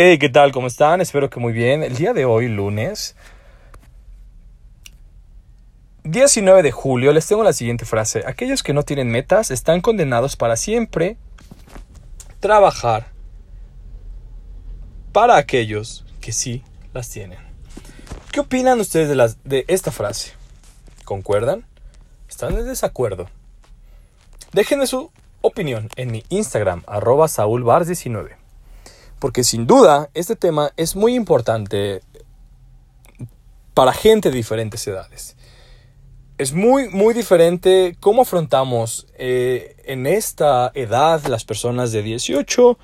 Hey, ¿qué tal? ¿Cómo están? Espero que muy bien. El día de hoy, lunes 19 de julio, les tengo la siguiente frase. Aquellos que no tienen metas están condenados para siempre trabajar para aquellos que sí las tienen. ¿Qué opinan ustedes de, esta frase? ¿Concuerdan? ¿Están en desacuerdo? Déjenme su opinión en mi Instagram, arroba saulbars19 porque sin duda este tema es muy importante para gente de diferentes edades. Es muy, muy diferente cómo afrontamos eh, en esta edad las personas de 18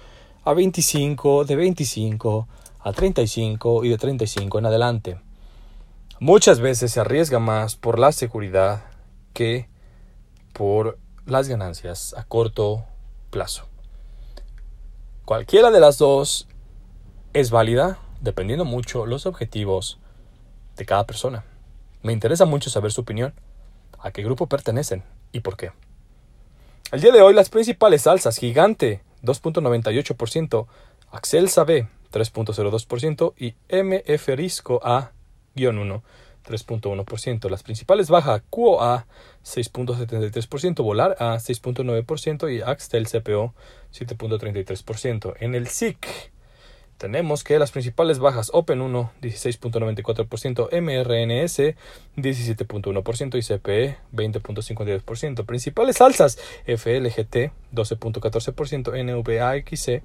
a 25, de 25 a 35 y de 35 en adelante. Muchas veces se arriesga más por la seguridad que por las ganancias a corto plazo. Cualquiera de las dos es válida dependiendo mucho los objetivos de cada persona. Me interesa mucho saber su opinión, a qué grupo pertenecen y por qué. El día de hoy las principales salsas, Gigante 2.98%, Axel B 3.02% y MF Risco A-1 3.1%. Las principales bajas QOA 6.73%, Volar a 6.9% y Axtel CPO 7.33%. En el SIC tenemos que las principales bajas Open 1 16.94%, MRNS 17.1% y CPE 20.52%. Principales alzas FLGT 12.14%, NVAXC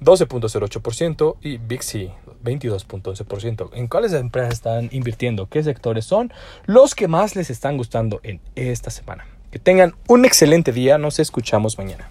12.08% y Bixi 22.11%. ¿En cuáles empresas están invirtiendo? ¿Qué sectores son los que más les están gustando en esta semana? Que tengan un excelente día. Nos escuchamos mañana.